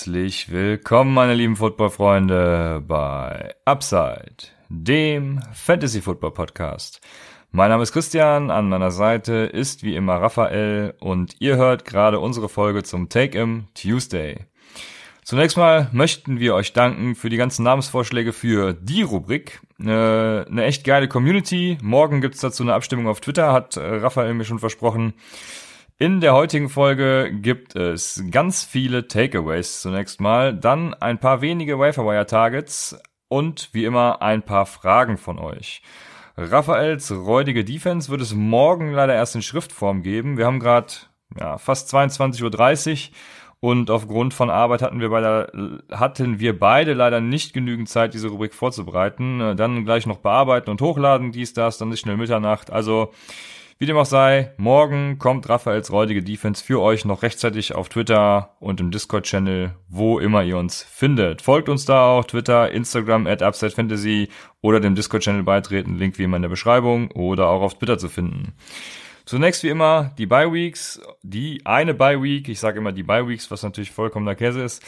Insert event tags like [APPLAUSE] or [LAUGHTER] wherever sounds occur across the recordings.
Herzlich willkommen, meine lieben Football-Freunde, bei Upside, dem Fantasy-Football-Podcast. Mein Name ist Christian, an meiner Seite ist wie immer Raphael und ihr hört gerade unsere Folge zum Take-Im Tuesday. Zunächst mal möchten wir euch danken für die ganzen Namensvorschläge für die Rubrik. Eine, eine echt geile Community. Morgen gibt's dazu eine Abstimmung auf Twitter, hat Raphael mir schon versprochen. In der heutigen Folge gibt es ganz viele Takeaways zunächst mal, dann ein paar wenige Waferwire Targets und wie immer ein paar Fragen von euch. Raphaels räudige Defense wird es morgen leider erst in Schriftform geben. Wir haben gerade ja, fast 22.30 Uhr und aufgrund von Arbeit hatten wir, beide, hatten wir beide leider nicht genügend Zeit, diese Rubrik vorzubereiten. Dann gleich noch bearbeiten und hochladen, dies, das, dann ist schnell Mitternacht. Also wie dem auch sei, morgen kommt Raphaels räudige Defense für euch noch rechtzeitig auf Twitter und im Discord-Channel, wo immer ihr uns findet. Folgt uns da auch, Twitter, Instagram at UpsideFantasy oder dem Discord-Channel beitreten, Link wie immer in der Beschreibung oder auch auf Twitter zu finden. Zunächst wie immer die Bye Weeks, die eine Bye Week, ich sage immer die Bye Weeks, was natürlich vollkommener Käse ist.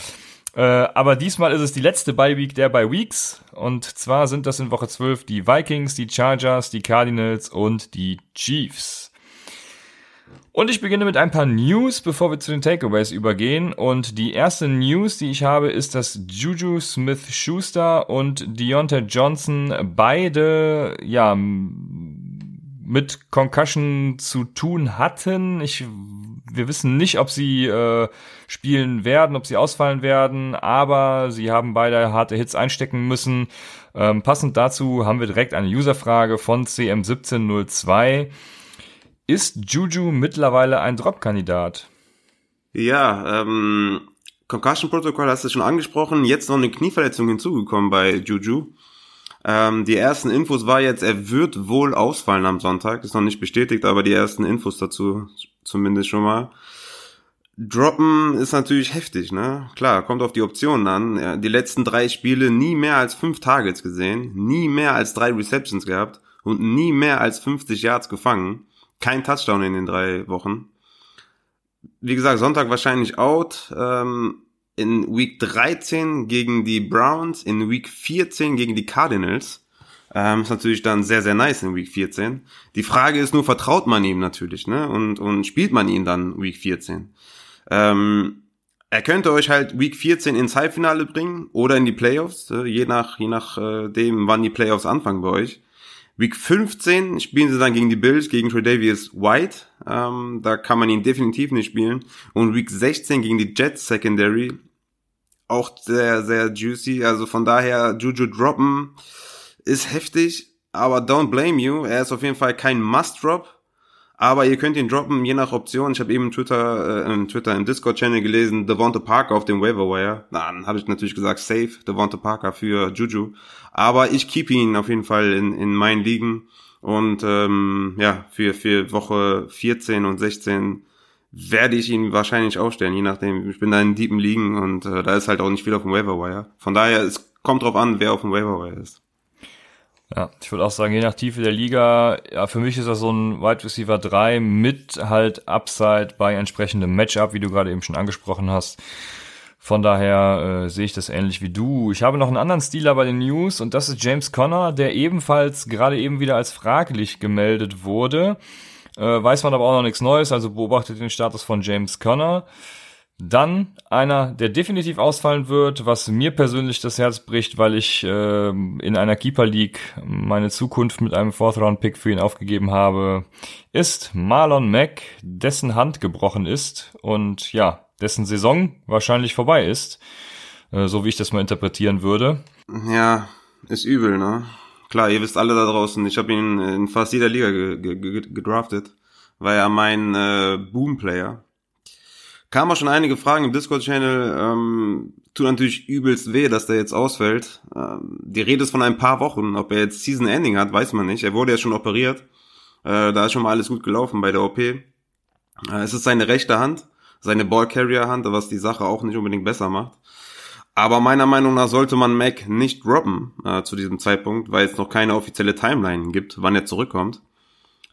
Äh, aber diesmal ist es die letzte Bye Week der Bye Weeks. Und zwar sind das in Woche 12 die Vikings, die Chargers, die Cardinals und die Chiefs. Und ich beginne mit ein paar News, bevor wir zu den Takeaways übergehen. Und die erste News, die ich habe, ist, dass Juju Smith-Schuster und Deontay Johnson beide, ja, mit Concussion zu tun hatten. Ich wir wissen nicht, ob sie äh, spielen werden, ob sie ausfallen werden, aber sie haben beide harte Hits einstecken müssen. Ähm, passend dazu haben wir direkt eine Userfrage von CM1702. Ist Juju mittlerweile ein Drop-Kandidat? Ja, ähm, Concussion-Protokoll hast du schon angesprochen. Jetzt noch eine Knieverletzung hinzugekommen bei Juju. Ähm, die ersten Infos war jetzt, er wird wohl ausfallen am Sonntag. Ist noch nicht bestätigt, aber die ersten Infos dazu zumindest schon mal. Droppen ist natürlich heftig, ne? Klar, kommt auf die Optionen an. Ja, die letzten drei Spiele nie mehr als fünf Targets gesehen, nie mehr als drei Receptions gehabt und nie mehr als 50 Yards gefangen. Kein Touchdown in den drei Wochen. Wie gesagt, Sonntag wahrscheinlich out. Ähm, in Week 13 gegen die Browns, in Week 14 gegen die Cardinals. Ähm, ist natürlich dann sehr, sehr nice in Week 14. Die Frage ist nur, vertraut man ihm natürlich, ne? Und, und spielt man ihn dann Week 14? Ähm, er könnte euch halt Week 14 ins Halbfinale bringen oder in die Playoffs, äh, je nach, je nach äh, wann die Playoffs anfangen bei euch. Week 15 spielen sie dann gegen die Bills, gegen Tredavious White. Ähm, da kann man ihn definitiv nicht spielen. Und Week 16 gegen die Jets Secondary. Auch sehr, sehr juicy. Also von daher Juju droppen ist heftig, aber don't blame you. Er ist auf jeden Fall kein Must-Drop. Aber ihr könnt ihn droppen, je nach Option. Ich habe eben Twitter, äh, Twitter im Discord-Channel gelesen, Devonta Parker auf dem Waiver Na, Dann habe ich natürlich gesagt, safe, Devonta Parker für Juju. Aber ich keep ihn auf jeden Fall in, in meinen Ligen. Und ähm, ja, für, für Woche 14 und 16 werde ich ihn wahrscheinlich aufstellen, je nachdem. Ich bin da in deepen Ligen und äh, da ist halt auch nicht viel auf dem Waiver Von daher, es kommt drauf an, wer auf dem Waiver ist. Ja, ich würde auch sagen, je nach Tiefe der Liga, ja, für mich ist das so ein Wide Receiver 3 mit halt Upside bei entsprechendem Matchup, wie du gerade eben schon angesprochen hast. Von daher äh, sehe ich das ähnlich wie du. Ich habe noch einen anderen Stealer bei den News und das ist James Conner, der ebenfalls gerade eben wieder als fraglich gemeldet wurde. Äh, weiß man aber auch noch nichts Neues, also beobachtet den Status von James Conner. Dann einer, der definitiv ausfallen wird, was mir persönlich das Herz bricht, weil ich äh, in einer Keeper League meine Zukunft mit einem Fourth Round Pick für ihn aufgegeben habe, ist Marlon Mack, dessen Hand gebrochen ist und ja, dessen Saison wahrscheinlich vorbei ist, äh, so wie ich das mal interpretieren würde. Ja, ist übel, ne? Klar, ihr wisst alle da draußen, ich habe ihn in fast jeder Liga gedraftet, war ja mein äh, Boom-Player Kam auch schon einige Fragen im Discord-Channel. Ähm, tut natürlich übelst weh, dass der jetzt ausfällt. Ähm, die Rede ist von ein paar Wochen. Ob er jetzt Season-Ending hat, weiß man nicht. Er wurde ja schon operiert. Äh, da ist schon mal alles gut gelaufen bei der OP. Äh, es ist seine rechte Hand, seine Ball-Carrier-Hand, was die Sache auch nicht unbedingt besser macht. Aber meiner Meinung nach sollte man Mac nicht droppen äh, zu diesem Zeitpunkt, weil es noch keine offizielle Timeline gibt, wann er zurückkommt.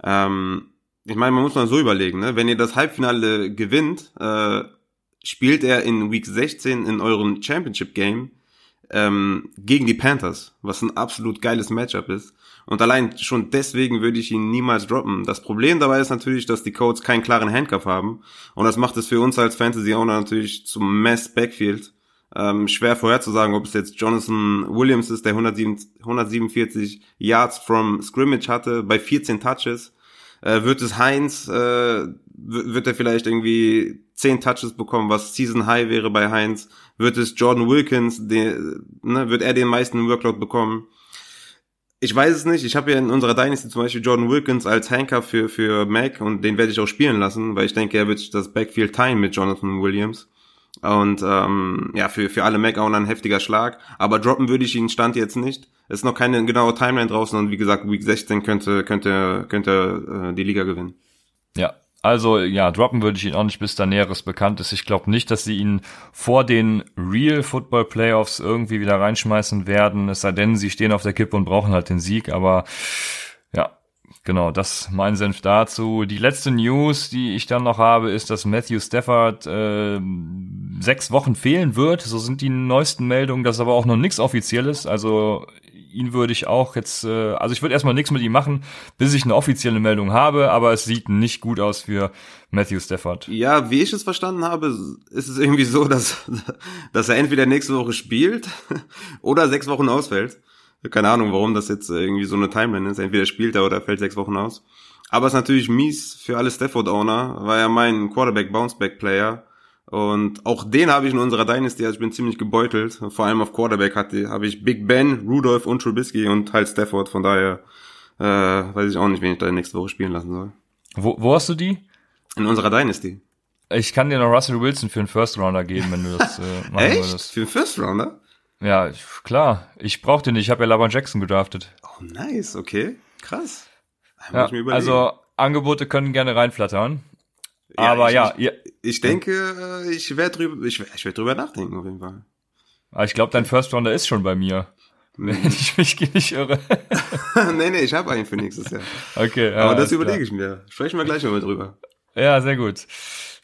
Ähm, ich meine, man muss mal so überlegen, ne? wenn ihr das Halbfinale gewinnt, äh, spielt er in Week 16 in eurem Championship Game ähm, gegen die Panthers, was ein absolut geiles Matchup ist. Und allein schon deswegen würde ich ihn niemals droppen. Das Problem dabei ist natürlich, dass die Codes keinen klaren Handcuff haben. Und das macht es für uns als Fantasy-Owner natürlich zum Mess Backfield. Ähm, schwer vorherzusagen, ob es jetzt Jonathan Williams ist, der 147 Yards from Scrimmage hatte, bei 14 Touches. Äh, wird es Heinz, äh, wird er vielleicht irgendwie 10 Touches bekommen, was Season High wäre bei Heinz. Wird es Jordan Wilkins, den, ne, wird er den meisten Workload bekommen? Ich weiß es nicht. Ich habe ja in unserer Dynasty zum Beispiel Jordan Wilkins als Hanker für, für Mac und den werde ich auch spielen lassen, weil ich denke, er wird sich das Backfield teilen mit Jonathan Williams. Und ähm, ja, für, für alle Mac-Owner ein heftiger Schlag. Aber droppen würde ich ihn Stand jetzt nicht. Es ist noch keine genaue Timeline draußen und wie gesagt, Week 16 könnte, könnte, könnte äh, die Liga gewinnen. Ja, also ja, droppen würde ich ihn auch nicht, bis da Näheres bekannt ist. Ich glaube nicht, dass sie ihn vor den Real Football Playoffs irgendwie wieder reinschmeißen werden, es sei denn, sie stehen auf der Kippe und brauchen halt den Sieg. Aber ja, genau, das mein Senf dazu. Die letzte News, die ich dann noch habe, ist, dass Matthew Stafford äh, sechs Wochen fehlen wird. So sind die neuesten Meldungen, das ist aber auch noch nichts Offizielles. Also ihn würde ich auch jetzt, äh, also ich würde erstmal nichts mit ihm machen, bis ich eine offizielle Meldung habe, aber es sieht nicht gut aus für Matthew Stafford. Ja, wie ich es verstanden habe, ist es irgendwie so, dass, [LAUGHS] dass er entweder nächste Woche spielt [LAUGHS] oder sechs Wochen ausfällt. Keine Ahnung, warum das jetzt irgendwie so eine Timeline ist. Entweder spielt er oder fällt sechs Wochen aus. Aber es ist natürlich mies für alle Stafford-Owner, war ja mein Quarterback-Bounceback-Player und auch den habe ich in unserer Dynasty, also ich bin ziemlich gebeutelt. Vor allem auf Quarterback hatte, habe ich Big Ben, Rudolph und Trubisky und halt Stafford. Von daher äh, weiß ich auch nicht, wen ich da nächste Woche spielen lassen soll. Wo, wo hast du die? In unserer Dynasty. Ich kann dir noch Russell Wilson für einen First Rounder geben, wenn du das äh, machen Echt? würdest. Für einen First Rounder? Ja, klar. Ich brauch den nicht. Ich habe ja Laban Jackson gedraftet. Oh, nice. Okay. Krass. Ja, also Angebote können gerne reinflattern. Ja, aber ich, ja, ich, ich denke, äh, ich werde drüber, ich, ich werde drüber nachdenken auf jeden Fall. Aber ich glaube, dein First Rounder ist schon bei mir. Wenn ich [LAUGHS] mich nicht irre. [LAUGHS] nee, nee, ich habe einen für nächstes Jahr. Okay. Ja, aber das überlege ich mir. Sprechen wir gleich mal drüber. Ja, sehr gut.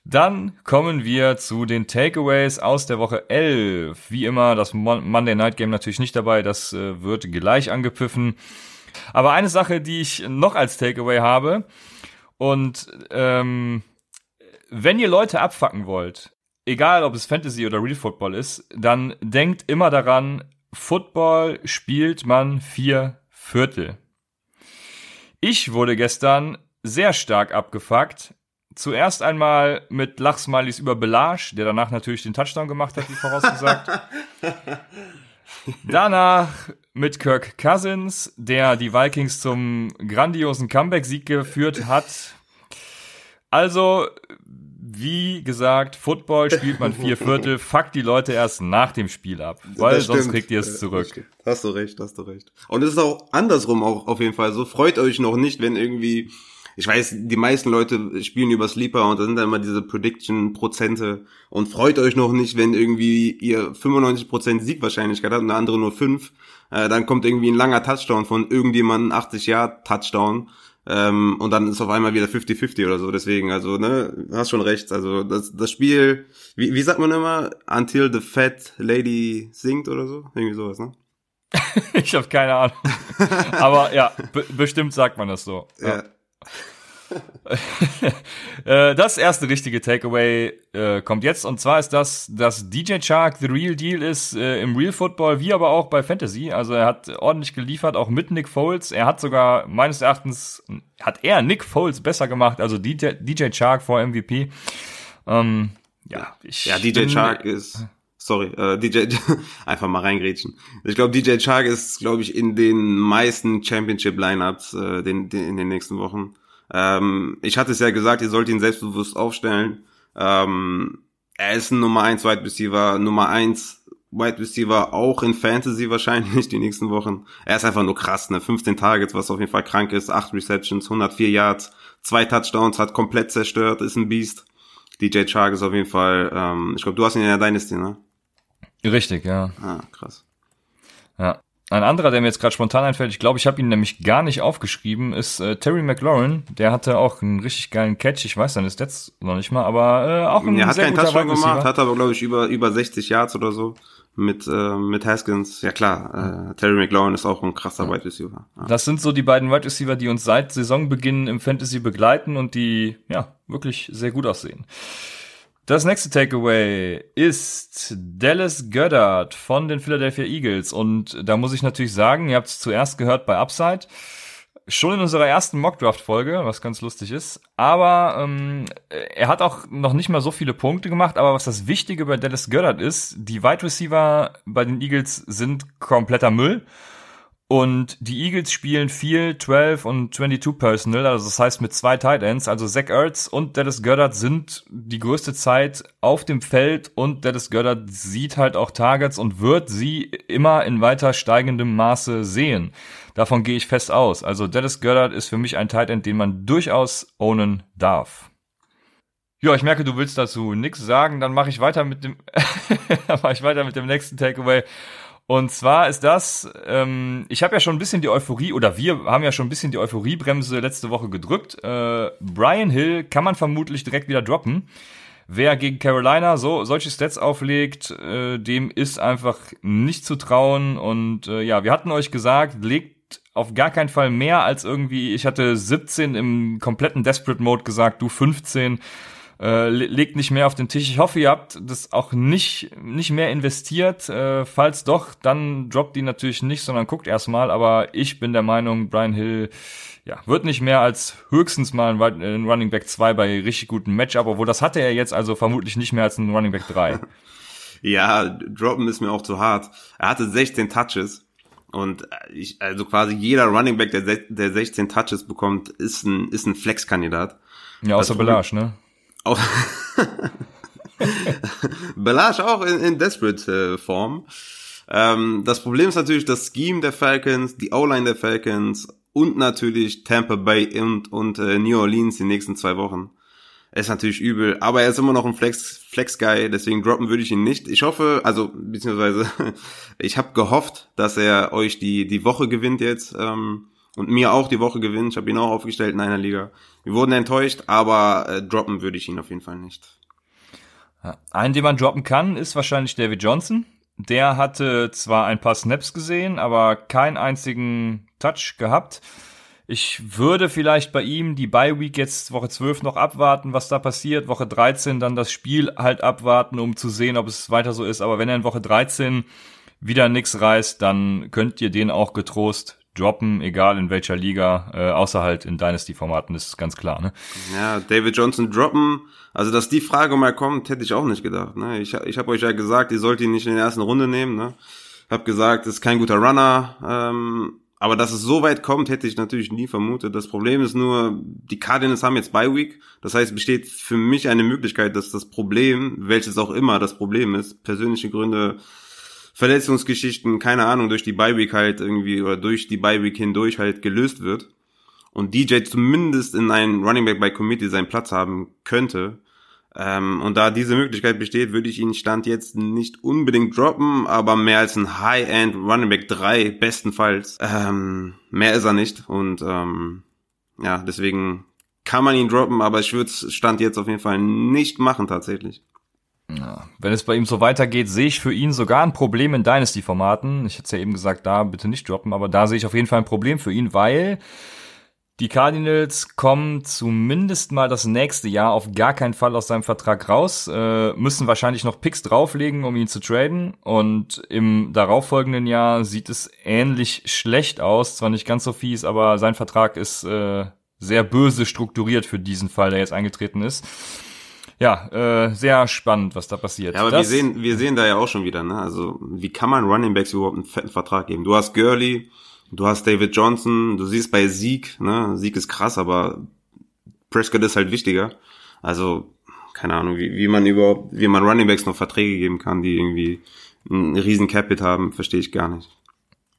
Dann kommen wir zu den Takeaways aus der Woche 11. Wie immer, das Monday Night Game natürlich nicht dabei, das äh, wird gleich angepfiffen. Aber eine Sache, die ich noch als Takeaway habe, und ähm, wenn ihr Leute abfacken wollt, egal ob es Fantasy oder Real Football ist, dann denkt immer daran, Football spielt man vier Viertel. Ich wurde gestern sehr stark abgefuckt. Zuerst einmal mit Lachsmilies über Belage, der danach natürlich den Touchdown gemacht hat, wie vorausgesagt. Danach mit Kirk Cousins, der die Vikings zum grandiosen Comeback-Sieg geführt hat. Also, wie gesagt, Football spielt man vier Viertel, fuck die Leute erst nach dem Spiel ab, weil sonst kriegt ihr es zurück. Hast du recht, hast du recht. Und es ist auch andersrum auch auf jeden Fall so. Freut euch noch nicht, wenn irgendwie, ich weiß, die meisten Leute spielen über Sleeper und da sind dann immer diese Prediction-Prozente und freut euch noch nicht, wenn irgendwie ihr 95% Siegwahrscheinlichkeit habt und der andere nur 5. Äh, dann kommt irgendwie ein langer Touchdown von irgendjemandem, 80 Jahre Touchdown ähm, und dann ist auf einmal wieder 50-50 oder so. Deswegen, also, ne, hast schon recht. Also das, das Spiel, wie, wie sagt man immer, until the fat lady singt oder so? Irgendwie sowas, ne? [LAUGHS] ich habe keine Ahnung. Aber ja, bestimmt sagt man das so. ja. ja. [LAUGHS] Äh, das erste richtige Takeaway äh, kommt jetzt und zwar ist das, dass DJ Chark the real deal ist äh, im Real Football wie aber auch bei Fantasy. Also er hat ordentlich geliefert, auch mit Nick Foles. Er hat sogar meines Erachtens hat er Nick Foles besser gemacht, also DJ, DJ Chark vor MVP. Ähm, ja, ich ja, DJ Chark ist sorry, äh, [LAUGHS] DJ, einfach mal reingrätschen. Ich glaube, DJ Chark ist, glaube ich, in den meisten Championship-Lineups äh, den, den, in den nächsten Wochen. Ähm, ich hatte es ja gesagt, ihr sollt ihn selbstbewusst aufstellen. Ähm, er ist ein Nummer 1 Wide Receiver, Nummer 1 Wide Receiver, auch in Fantasy wahrscheinlich [LAUGHS] die nächsten Wochen. Er ist einfach nur krass, ne? 15 Targets, was auf jeden Fall krank ist, 8 Receptions, 104 Yards, zwei Touchdowns, hat komplett zerstört, ist ein Beast. DJ Chark ist auf jeden Fall, ähm, ich glaube, du hast ihn in der Dynasty, ne? Richtig, ja. Ah, krass. Ja. Ein anderer, der mir jetzt gerade spontan einfällt, ich glaube, ich habe ihn nämlich gar nicht aufgeschrieben, ist äh, Terry McLaurin. Der hatte auch einen richtig geilen Catch. Ich weiß seine Stats noch nicht mal, aber äh, auch ein Er hat sehr keinen Touchdown gemacht, hat aber, glaube ich, über, über 60 Yards oder so mit, äh, mit Haskins. Ja klar, äh, Terry McLaurin ist auch ein krasser Wide Receiver. Ja. Das sind so die beiden Wide Receiver, die uns seit Saisonbeginn im Fantasy begleiten und die ja wirklich sehr gut aussehen. Das nächste Takeaway ist Dallas Goddard von den Philadelphia Eagles. Und da muss ich natürlich sagen, ihr habt es zuerst gehört bei Upside, schon in unserer ersten Mockdraft-Folge, was ganz lustig ist. Aber ähm, er hat auch noch nicht mal so viele Punkte gemacht. Aber was das Wichtige bei Dallas Goddard ist, die Wide Receiver bei den Eagles sind kompletter Müll. Und die Eagles spielen viel 12 und 22 Personal, also das heißt mit zwei Tight Ends, also Zach Ertz und Dallas Goddard sind die größte Zeit auf dem Feld und Dallas Goddard sieht halt auch Targets und wird sie immer in weiter steigendem Maße sehen. Davon gehe ich fest aus. Also Dallas Goddard ist für mich ein Tight End, den man durchaus ownen darf. Ja, ich merke, du willst dazu nichts sagen, dann mache ich weiter mit dem [LAUGHS] dann mache ich weiter mit dem nächsten Takeaway. Und zwar ist das, ähm, ich habe ja schon ein bisschen die Euphorie, oder wir haben ja schon ein bisschen die Euphoriebremse letzte Woche gedrückt. Äh, Brian Hill kann man vermutlich direkt wieder droppen. Wer gegen Carolina so solche Stats auflegt, äh, dem ist einfach nicht zu trauen. Und äh, ja, wir hatten euch gesagt, legt auf gar keinen Fall mehr als irgendwie, ich hatte 17 im kompletten Desperate Mode gesagt, du 15 äh, legt nicht mehr auf den Tisch. Ich hoffe, ihr habt das auch nicht, nicht mehr investiert. Äh, falls doch, dann droppt die natürlich nicht, sondern guckt erstmal. Aber ich bin der Meinung, Brian Hill ja, wird nicht mehr als höchstens mal ein, Running Back 2 bei richtig guten Matchup, obwohl das hatte er jetzt also vermutlich nicht mehr als ein Running Back 3. [LAUGHS] ja, droppen ist mir auch zu hart. Er hatte 16 Touches. Und ich, also quasi jeder Running Back, der, der 16 Touches bekommt, ist ein, ist ein Flex-Kandidat. Ja, außer Belage, ne? Auch [LAUGHS] Belage auch in, in Desperate äh, Form. Ähm, das Problem ist natürlich das Scheme der Falcons, die O-Line der Falcons und natürlich Tampa Bay und, und äh, New Orleans die nächsten zwei Wochen. Ist natürlich übel, aber er ist immer noch ein Flex, Flex-Guy, deswegen droppen würde ich ihn nicht. Ich hoffe, also beziehungsweise [LAUGHS] ich habe gehofft, dass er euch die, die Woche gewinnt jetzt. Ähm, und mir auch die Woche gewinnt. Ich habe ihn auch aufgestellt in einer Liga. Wir wurden enttäuscht, aber äh, droppen würde ich ihn auf jeden Fall nicht. Einen, den man droppen kann, ist wahrscheinlich David Johnson. Der hatte zwar ein paar Snaps gesehen, aber keinen einzigen Touch gehabt. Ich würde vielleicht bei ihm die Bye Week jetzt Woche 12 noch abwarten, was da passiert. Woche 13 dann das Spiel halt abwarten, um zu sehen, ob es weiter so ist. Aber wenn er in Woche 13 wieder nix reißt, dann könnt ihr den auch getrost droppen, egal in welcher Liga, äh, außer halt in Dynasty-Formaten, ist ganz klar. Ne? Ja, David Johnson droppen, also dass die Frage mal kommt, hätte ich auch nicht gedacht. Ne? Ich, ich habe euch ja gesagt, ihr sollt ihn nicht in der ersten Runde nehmen. Ne? Hab gesagt, ist kein guter Runner, ähm, aber dass es so weit kommt, hätte ich natürlich nie vermutet. Das Problem ist nur, die Cardinals haben jetzt Bye Week. Das heißt, besteht für mich eine Möglichkeit, dass das Problem, welches auch immer das Problem ist, persönliche Gründe, Verletzungsgeschichten, keine Ahnung, durch die Bye-Week halt irgendwie oder durch die Bye-Week hindurch halt gelöst wird und DJ zumindest in einem Running Back bei Committee seinen Platz haben könnte. Ähm, und da diese Möglichkeit besteht, würde ich ihn Stand jetzt nicht unbedingt droppen, aber mehr als ein High-End Running Back 3 bestenfalls. Ähm, mehr ist er nicht und ähm, ja, deswegen kann man ihn droppen, aber ich würde Stand jetzt auf jeden Fall nicht machen tatsächlich. Ja, wenn es bei ihm so weitergeht, sehe ich für ihn sogar ein Problem in Dynasty-Formaten. Ich hätte es ja eben gesagt, da bitte nicht droppen, aber da sehe ich auf jeden Fall ein Problem für ihn, weil die Cardinals kommen zumindest mal das nächste Jahr auf gar keinen Fall aus seinem Vertrag raus, äh, müssen wahrscheinlich noch Picks drauflegen, um ihn zu traden. Und im darauffolgenden Jahr sieht es ähnlich schlecht aus. Zwar nicht ganz so fies, aber sein Vertrag ist äh, sehr böse strukturiert für diesen Fall, der jetzt eingetreten ist ja, äh, sehr spannend, was da passiert. Ja, aber das, wir sehen, wir sehen da ja auch schon wieder, ne? Also, wie kann man Running Backs überhaupt einen fetten Vertrag geben? Du hast Gurley, du hast David Johnson, du siehst bei Sieg, ne? Sieg ist krass, aber Prescott ist halt wichtiger. Also, keine Ahnung, wie, wie man überhaupt, wie man Running Backs noch Verträge geben kann, die irgendwie einen riesen Capit haben, verstehe ich gar nicht.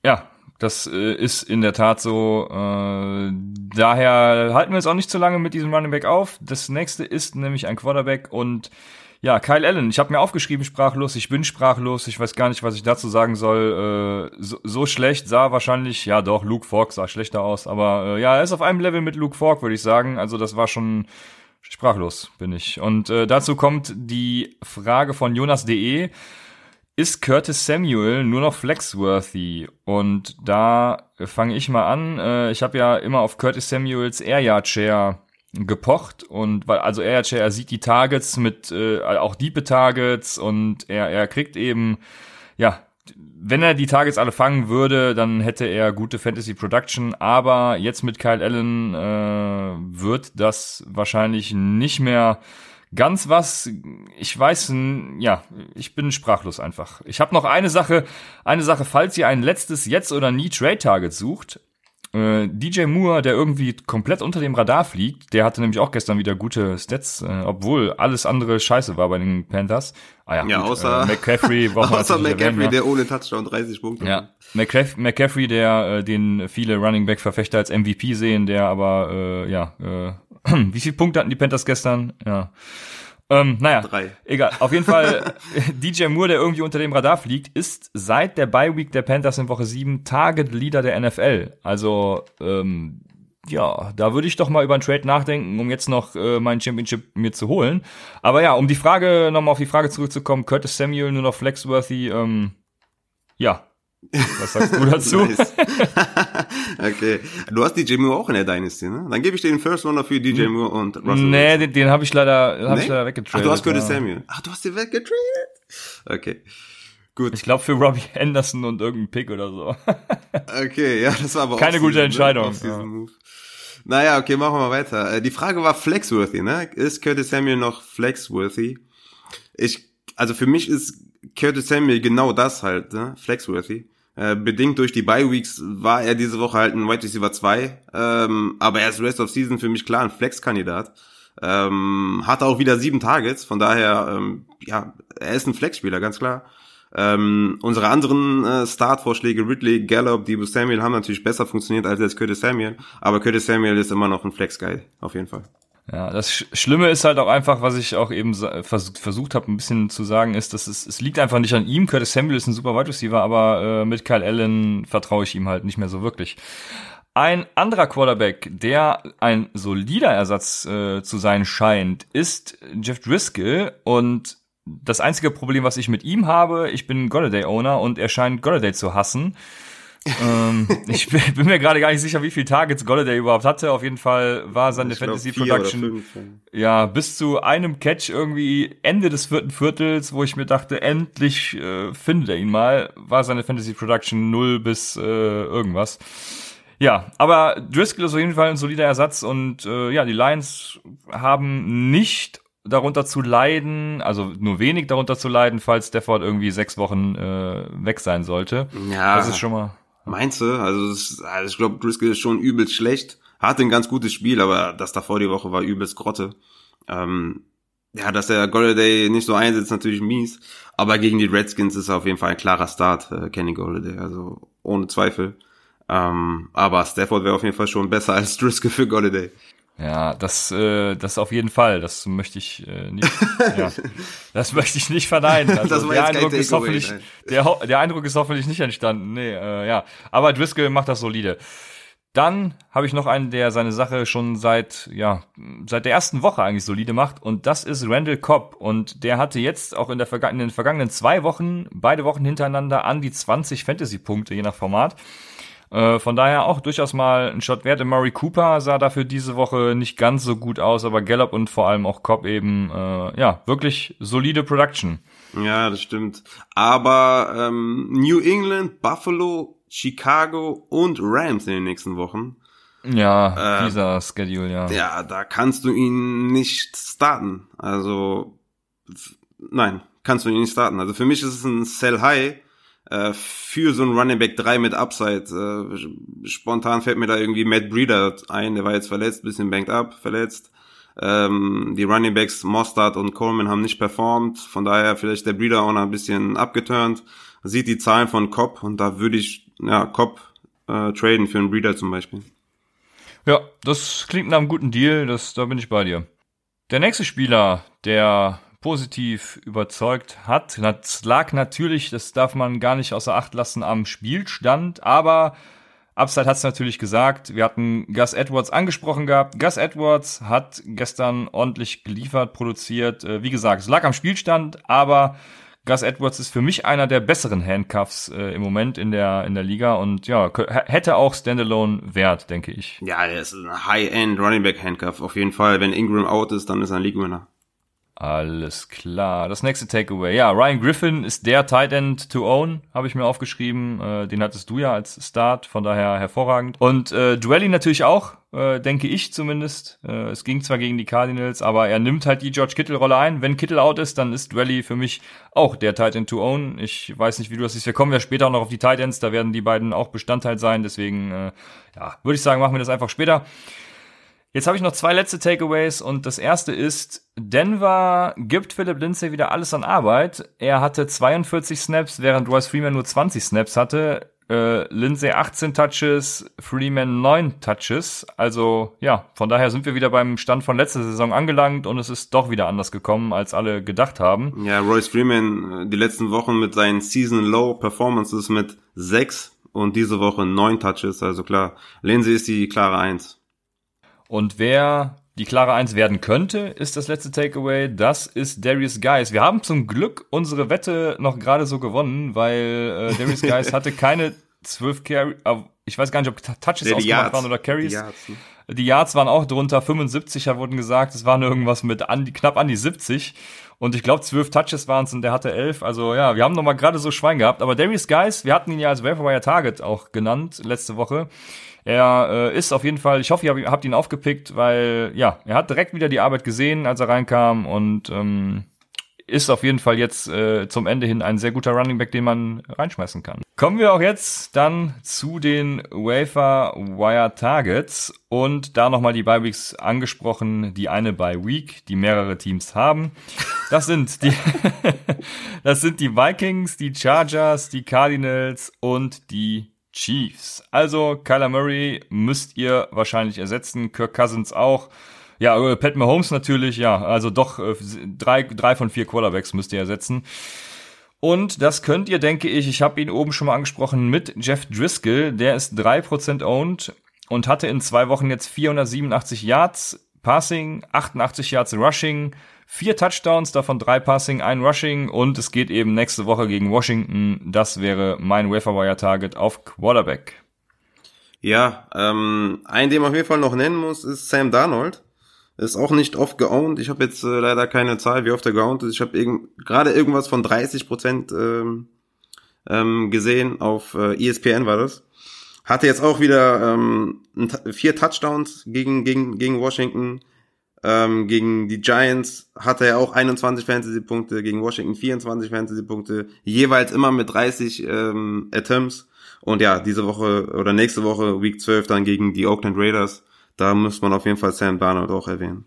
Ja, das äh, ist in der Tat so. Äh, daher halten wir es auch nicht zu lange mit diesem Running Back auf. Das nächste ist nämlich ein Quarterback und Ja, Kyle Allen, ich habe mir aufgeschrieben, sprachlos, ich bin sprachlos, ich weiß gar nicht, was ich dazu sagen soll. Äh, so, so, schlecht sah wahrscheinlich, ja doch, Luke Falk sah schlechter aus, aber äh, ja, er ist auf einem Level mit Luke Falk, würde ich sagen. Also das war schon sprachlos, bin ich. Und äh, dazu kommt die Frage von Jonas.de. Ist Curtis Samuel nur noch flexworthy? Und da fange ich mal an. Äh, ich habe ja immer auf Curtis Samuels Air Yard Share gepocht und weil also er, er sieht die Targets mit äh, auch diepe Targets und er er kriegt eben ja wenn er die Targets alle fangen würde, dann hätte er gute Fantasy Production, aber jetzt mit Kyle Allen äh, wird das wahrscheinlich nicht mehr ganz was. Ich weiß, ja, ich bin sprachlos einfach. Ich habe noch eine Sache, eine Sache, falls ihr ein letztes jetzt oder nie Trade Target sucht, äh, DJ Moore, der irgendwie komplett unter dem Radar fliegt, der hatte nämlich auch gestern wieder gute Stats, äh, obwohl alles andere scheiße war bei den Panthers. Ah ja, ja gut, außer äh, McCaffrey, [LAUGHS] außer McCaffrey, ja. der ohne Touchdown 30 Punkte. Ja, McCaff McCaffrey, der äh, den viele Running Back Verfechter als MVP sehen, der aber äh, ja, äh, [CLEARS THROAT] wie viele Punkte hatten die Panthers gestern? Ja. Ähm, naja, Drei. egal. Auf jeden Fall, [LAUGHS] DJ Moore, der irgendwie unter dem Radar fliegt, ist seit der Bye Week der Panthers in Woche 7 Target Leader der NFL. Also, ähm, ja, da würde ich doch mal über einen Trade nachdenken, um jetzt noch äh, mein Championship mir zu holen. Aber ja, um die Frage, nochmal auf die Frage zurückzukommen, Curtis Samuel nur noch flexworthy, ähm, ja, was sagst du dazu? [LAUGHS] [LAUGHS] okay. Du hast DJ Moore auch in der Dynasty, ne? Dann gebe ich dir den First Runner für DJ. Moore und Russell. Nee, Wilson. den, den habe ich leider, hab nee? ich leider weggetradet. Ach, du hast Curtis ja. Samuel. Ach, du hast den weggetradet? Okay. Gut. Ich glaube für Robbie Anderson und irgendeinen Pick oder so. [LAUGHS] okay, ja, das war aber keine gute ne? Entscheidung. Ja. Naja, okay, machen wir weiter. Äh, die Frage war flexworthy, ne? Ist Curtis Samuel noch flexworthy? Ich, also für mich ist Curtis Samuel genau das halt, ne? Flexworthy. Äh, bedingt durch die Bye Weeks war er diese Woche halt ein Wide Receiver 2, ähm, aber er ist Rest of Season für mich klar ein Flex-Kandidat. Ähm, hatte auch wieder sieben Targets, von daher, ähm, ja, er ist ein Flex-Spieler, ganz klar. Ähm, unsere anderen äh, Startvorschläge, Ridley, Gallup, Debo Samuel, haben natürlich besser funktioniert als jetzt Curtis Samuel, aber Curtis Samuel ist immer noch ein Flex-Guy, auf jeden Fall. Ja, das Schlimme ist halt auch einfach, was ich auch eben vers versucht habe, ein bisschen zu sagen, ist, dass es, es liegt einfach nicht an ihm. Curtis Samuel ist ein super Wide Receiver, aber äh, mit Kyle Allen vertraue ich ihm halt nicht mehr so wirklich. Ein anderer Quarterback, der ein solider Ersatz äh, zu sein scheint, ist Jeff Driscoll und das einzige Problem, was ich mit ihm habe, ich bin Golladay-Owner und er scheint Golladay zu hassen ähm, ich [LAUGHS] bin mir gerade gar nicht sicher, wie viele Targets Golladay überhaupt hatte. Auf jeden Fall war seine ich Fantasy glaub, Production ja bis zu einem Catch irgendwie Ende des vierten Viertels, wo ich mir dachte, endlich äh, findet er ihn mal, war seine Fantasy Production null bis äh, irgendwas. Ja, aber Driscoll ist auf jeden Fall ein solider Ersatz und äh, ja, die Lions haben nicht darunter zu leiden, also nur wenig darunter zu leiden, falls Stafford irgendwie sechs Wochen äh, weg sein sollte. Ja. Das ist schon mal. Meinst du? Also, also ich glaube, Driscoll ist schon übelst schlecht. Hatte ein ganz gutes Spiel, aber das davor die Woche war übelst Grotte. Ähm, ja, dass der Golladay nicht so einsetzt, natürlich mies. Aber gegen die Redskins ist er auf jeden Fall ein klarer Start, äh, Kenny Golladay, also ohne Zweifel. Ähm, aber Stafford wäre auf jeden Fall schon besser [LAUGHS] als Driscoll für Golladay. Ja, das, äh, das auf jeden Fall. Das möchte ich äh, nicht. [LAUGHS] ja, das möchte ich nicht verneinen. Also der Eindruck ist hoffentlich, der, der Eindruck ist hoffentlich nicht entstanden. Nee, äh, ja. Aber Driscoll macht das solide. Dann habe ich noch einen, der seine Sache schon seit ja seit der ersten Woche eigentlich solide macht und das ist Randall Cobb und der hatte jetzt auch in, der vergangenen, in den vergangenen zwei Wochen beide Wochen hintereinander an die 20 Fantasy Punkte je nach Format äh, von daher auch durchaus mal ein Shot wert. Murray Cooper sah dafür diese Woche nicht ganz so gut aus, aber Gallup und vor allem auch Cobb eben, äh, ja, wirklich solide Production. Ja, das stimmt. Aber ähm, New England, Buffalo, Chicago und Rams in den nächsten Wochen. Ja, äh, dieser Schedule, ja. Ja, da kannst du ihn nicht starten. Also, nein, kannst du ihn nicht starten. Also für mich ist es ein Sell High äh, für so ein Running Back 3 mit Upside. Äh, spontan fällt mir da irgendwie Matt Breeder ein, der war jetzt verletzt, bisschen banked up, verletzt. Ähm, die Running Backs Mostard und Coleman haben nicht performt, von daher vielleicht der Breeder auch noch ein bisschen abgeturnt. Sieht die Zahlen von Cobb und da würde ich ja Cobb äh, traden für einen Breeder zum Beispiel. Ja, das klingt nach einem guten Deal, das, da bin ich bei dir. Der nächste Spieler, der positiv überzeugt hat. Das lag natürlich, das darf man gar nicht außer Acht lassen, am Spielstand, aber Upside hat es natürlich gesagt. Wir hatten Gus Edwards angesprochen gehabt. Gus Edwards hat gestern ordentlich geliefert, produziert. Äh, wie gesagt, es lag am Spielstand, aber Gus Edwards ist für mich einer der besseren Handcuffs äh, im Moment in der in der Liga und ja hätte auch Standalone Wert, denke ich. Ja, der ist ein High-End Running Back Handcuff auf jeden Fall. Wenn Ingram out ist, dann ist er ein League Winner. Alles klar. Das nächste Takeaway. Ja, Ryan Griffin ist der Tight End to own, habe ich mir aufgeschrieben. Äh, den hattest du ja als Start, von daher hervorragend. Und äh, Duelli natürlich auch, äh, denke ich zumindest. Äh, es ging zwar gegen die Cardinals, aber er nimmt halt die George Kittle-Rolle ein. Wenn Kittle out ist, dann ist Duelli für mich auch der Tight End to own. Ich weiß nicht, wie du das siehst. Wir kommen ja später auch noch auf die Tight Ends, da werden die beiden auch Bestandteil sein. Deswegen, äh, ja, würde ich sagen, machen wir das einfach später. Jetzt habe ich noch zwei letzte Takeaways und das erste ist, Denver gibt Philip Lindsay wieder alles an Arbeit. Er hatte 42 Snaps, während Royce Freeman nur 20 Snaps hatte. Äh, Lindsay 18 Touches, Freeman 9 Touches. Also ja, von daher sind wir wieder beim Stand von letzter Saison angelangt und es ist doch wieder anders gekommen, als alle gedacht haben. Ja, Royce Freeman äh, die letzten Wochen mit seinen Season Low Performances mit 6 und diese Woche 9 Touches. Also klar, Lindsay ist die klare 1. Und wer die klare Eins werden könnte, ist das letzte Takeaway. Das ist Darius Geis. Wir haben zum Glück unsere Wette noch gerade so gewonnen, weil äh, Darius [LAUGHS] Geis hatte keine zwölf Carries. Äh, ich weiß gar nicht, ob Touches nee, ausgemacht waren oder Carries. Die Yards, ne? die Yards waren auch drunter, 75 da wurden gesagt. Es waren irgendwas mit an, knapp an die 70. Und ich glaube, zwölf Touches waren es und der hatte elf. Also ja, wir haben noch mal gerade so Schwein gehabt. Aber Darius Geis, wir hatten ihn ja als Wire Target auch genannt letzte Woche. Er äh, ist auf jeden Fall, ich hoffe, ihr habt ihn aufgepickt, weil ja, er hat direkt wieder die Arbeit gesehen, als er reinkam und ähm, ist auf jeden Fall jetzt äh, zum Ende hin ein sehr guter Running Back, den man reinschmeißen kann. Kommen wir auch jetzt dann zu den Wafer Wire Targets und da nochmal die Bye Weeks angesprochen, die eine Bye Week, die mehrere Teams haben. Das sind die, [LAUGHS] das sind die Vikings, die Chargers, die Cardinals und die Chiefs. Also Kyler Murray müsst ihr wahrscheinlich ersetzen, Kirk Cousins auch. Ja, äh, Pat Mahomes natürlich, ja, also doch äh, drei, drei von vier Quarterbacks müsst ihr ersetzen. Und das könnt ihr, denke ich, ich habe ihn oben schon mal angesprochen, mit Jeff Driscoll, der ist drei Prozent owned und hatte in zwei Wochen jetzt 487 Yards Passing, 88 Yards Rushing, Vier Touchdowns, davon drei Passing, ein Rushing und es geht eben nächste Woche gegen Washington. Das wäre mein Waferwire-Target auf Quarterback. Ja, ähm, einen, den man auf jeden Fall noch nennen muss, ist Sam Darnold. Ist auch nicht oft geowned. Ich habe jetzt äh, leider keine Zahl, wie oft er geowned ist. Ich habe irgend, gerade irgendwas von 30 Prozent ähm, ähm, gesehen. Auf äh, ESPN war das. Hatte jetzt auch wieder ähm, vier Touchdowns gegen, gegen, gegen Washington. Ähm, gegen die Giants hatte er auch 21 Fantasy-Punkte, gegen Washington 24 Fantasy-Punkte, jeweils immer mit 30 ähm, Attempts. Und ja, diese Woche oder nächste Woche, Week 12, dann gegen die Oakland Raiders. Da muss man auf jeden Fall Sam Darnold auch erwähnen.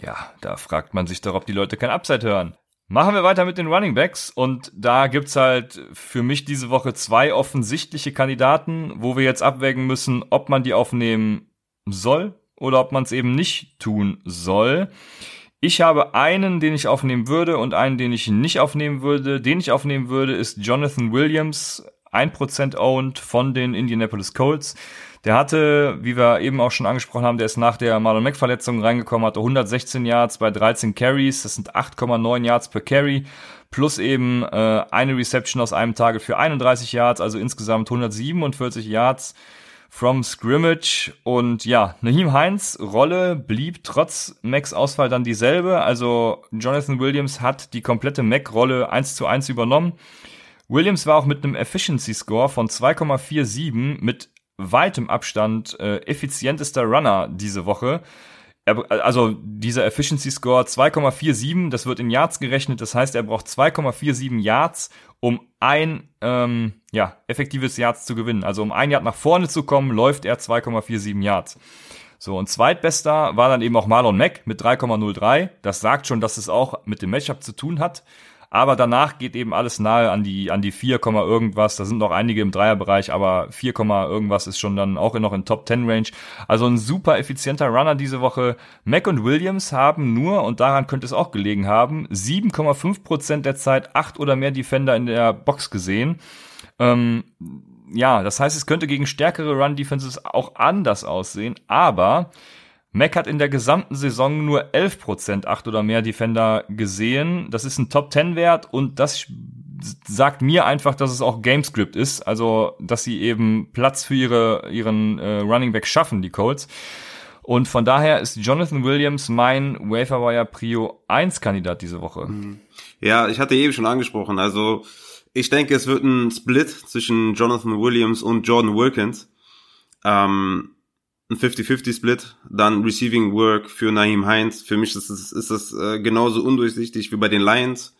Ja, da fragt man sich doch, ob die Leute kein Upside hören. Machen wir weiter mit den Running Backs und da gibt's halt für mich diese Woche zwei offensichtliche Kandidaten, wo wir jetzt abwägen müssen, ob man die aufnehmen soll oder ob man es eben nicht tun soll. Ich habe einen, den ich aufnehmen würde und einen, den ich nicht aufnehmen würde. Den ich aufnehmen würde, ist Jonathan Williams, 1% owned von den Indianapolis Colts. Der hatte, wie wir eben auch schon angesprochen haben, der ist nach der Marlon Mack Verletzung reingekommen, hatte 116 Yards bei 13 Carries, das sind 8,9 Yards per Carry, plus eben äh, eine Reception aus einem Tage für 31 Yards, also insgesamt 147 Yards from Scrimmage. Und ja, Naheem Heinz Rolle blieb trotz Macs Ausfall dann dieselbe. Also Jonathan Williams hat die komplette Mac-Rolle 1 zu 1 übernommen. Williams war auch mit einem Efficiency Score von 2,47 mit weitem Abstand äh, effizientester Runner diese Woche also dieser Efficiency Score 2,47, das wird in Yards gerechnet, das heißt, er braucht 2,47 Yards, um ein ähm, ja, effektives Yards zu gewinnen. Also um ein Yard nach vorne zu kommen, läuft er 2,47 Yards. So, und zweitbester war dann eben auch Marlon Mack mit 3,03. Das sagt schon, dass es auch mit dem Matchup zu tun hat. Aber danach geht eben alles nahe an die, an die 4, irgendwas. Da sind noch einige im Dreierbereich, aber 4, irgendwas ist schon dann auch noch in Top 10 Range. Also ein super effizienter Runner diese Woche. Mac und Williams haben nur, und daran könnte es auch gelegen haben, 7,5 Prozent der Zeit acht oder mehr Defender in der Box gesehen. Ähm, ja, das heißt, es könnte gegen stärkere Run-Defenses auch anders aussehen, aber Mac hat in der gesamten Saison nur 11% acht oder mehr Defender gesehen. Das ist ein Top-10-Wert und das sagt mir einfach, dass es auch Gamescript ist, also dass sie eben Platz für ihre, ihren äh, Running Back schaffen, die Colts. Und von daher ist Jonathan Williams mein Waferwire Prio 1 Kandidat diese Woche. Ja, ich hatte eben schon angesprochen, also ich denke, es wird ein Split zwischen Jonathan Williams und Jordan Wilkins. Ähm, ein 50-50-Split, dann Receiving Work für Naheem Heinz. Für mich ist das, ist das äh, genauso undurchsichtig wie bei den Lions.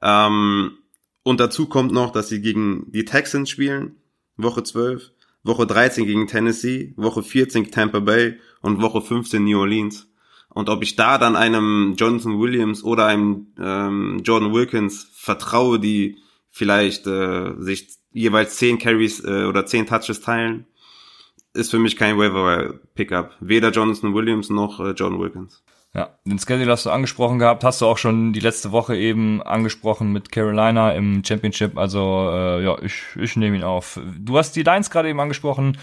Ähm, und dazu kommt noch, dass sie gegen die Texans spielen, Woche 12, Woche 13 gegen Tennessee, Woche 14 Tampa Bay und Woche 15 New Orleans. Und ob ich da dann einem Jonathan Williams oder einem ähm, Jordan Wilkins vertraue, die vielleicht äh, sich jeweils 10 Carries äh, oder 10 Touches teilen, ist für mich kein Waiver-Pickup. Weder Jonathan Williams noch äh, John Wilkins. Ja, den Schedule hast du angesprochen gehabt, hast du auch schon die letzte Woche eben angesprochen mit Carolina im Championship. Also äh, ja, ich, ich nehme ihn auf. Du hast die Lines gerade eben angesprochen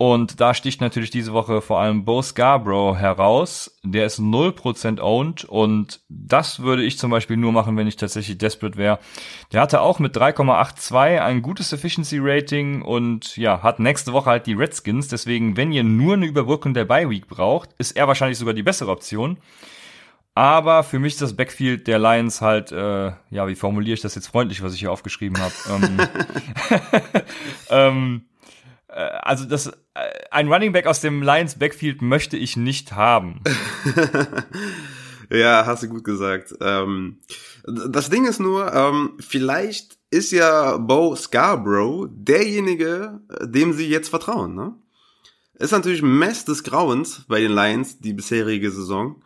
und da sticht natürlich diese Woche vor allem Bo Scarborough heraus. Der ist 0% owned und das würde ich zum Beispiel nur machen, wenn ich tatsächlich desperate wäre. Der hatte auch mit 3,82 ein gutes Efficiency Rating und ja, hat nächste Woche halt die Redskins. Deswegen, wenn ihr nur eine Überbrückung der Bye Week braucht, ist er wahrscheinlich sogar die bessere Option. Aber für mich ist das Backfield der Lions halt, äh, ja, wie formuliere ich das jetzt freundlich, was ich hier aufgeschrieben habe? ähm, [LAUGHS] [LAUGHS] ähm, äh, also das äh, ein Running Back aus dem Lions Backfield möchte ich nicht haben. [LAUGHS] ja, hast du gut gesagt. Ähm, das Ding ist nur, ähm, vielleicht ist ja Bo Scarborough derjenige, dem sie jetzt vertrauen. Ne? Ist natürlich Mess des Grauens bei den Lions die bisherige Saison.